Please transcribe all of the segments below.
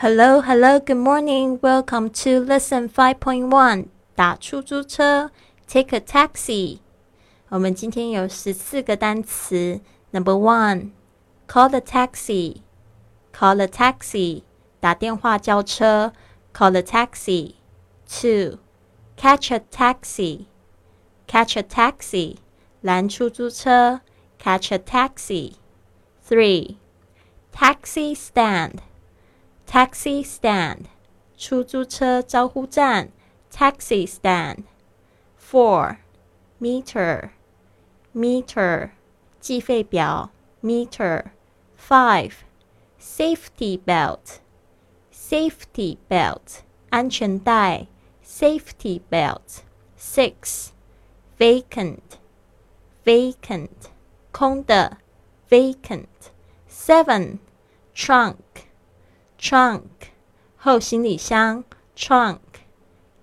Hello, hello, good morning. Welcome to lesson 5.1. 打出租车 Take a taxi. 我们今天有十四个单词。Number one, call the taxi. Call the taxi. 打电话叫车 Call the taxi. Two, catch a taxi. Catch a taxi. 拦出租车 Catch a taxi. Three, taxi stand. Taxi stand. 出租车招呼站 Taxi stand. Four, meter. Meter. 计费表 Meter. Five, safety belt. Safety belt. 安全带 Safety belt. Six, vacant. Vacant. 空的 Vacant. Seven, trunk. Trunk. 后行李箱 Trunk.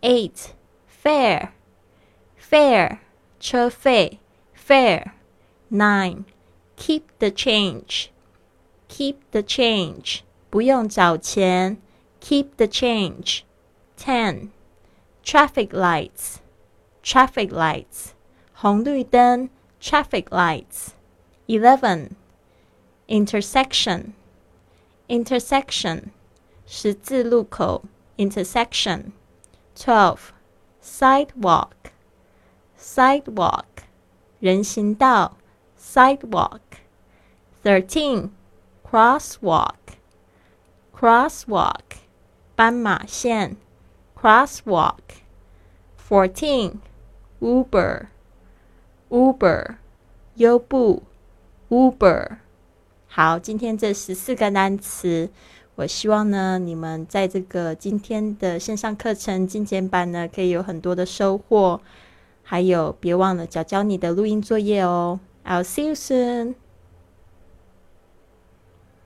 Eight, fare. Fare. 车费 Fare. Nine, keep the change. Keep the change. 不用找钱 Keep the change. Ten, traffic lights. Traffic lights. 红绿灯 Traffic lights. Eleven, intersection. Intersection. 十字路口 Intersection. Twelve, sidewalk. Sidewalk. 人行道 Sidewalk. Thirteen, crosswalk. Crosswalk. 斑马线 Crosswalk. Fourteen, Uber. Uber. 优步 Uber. 好，今天这十四个单词，我希望呢，你们在这个今天的线上课程精简版呢，可以有很多的收获。还有，别忘了教教你的录音作业哦。I'll see you soon.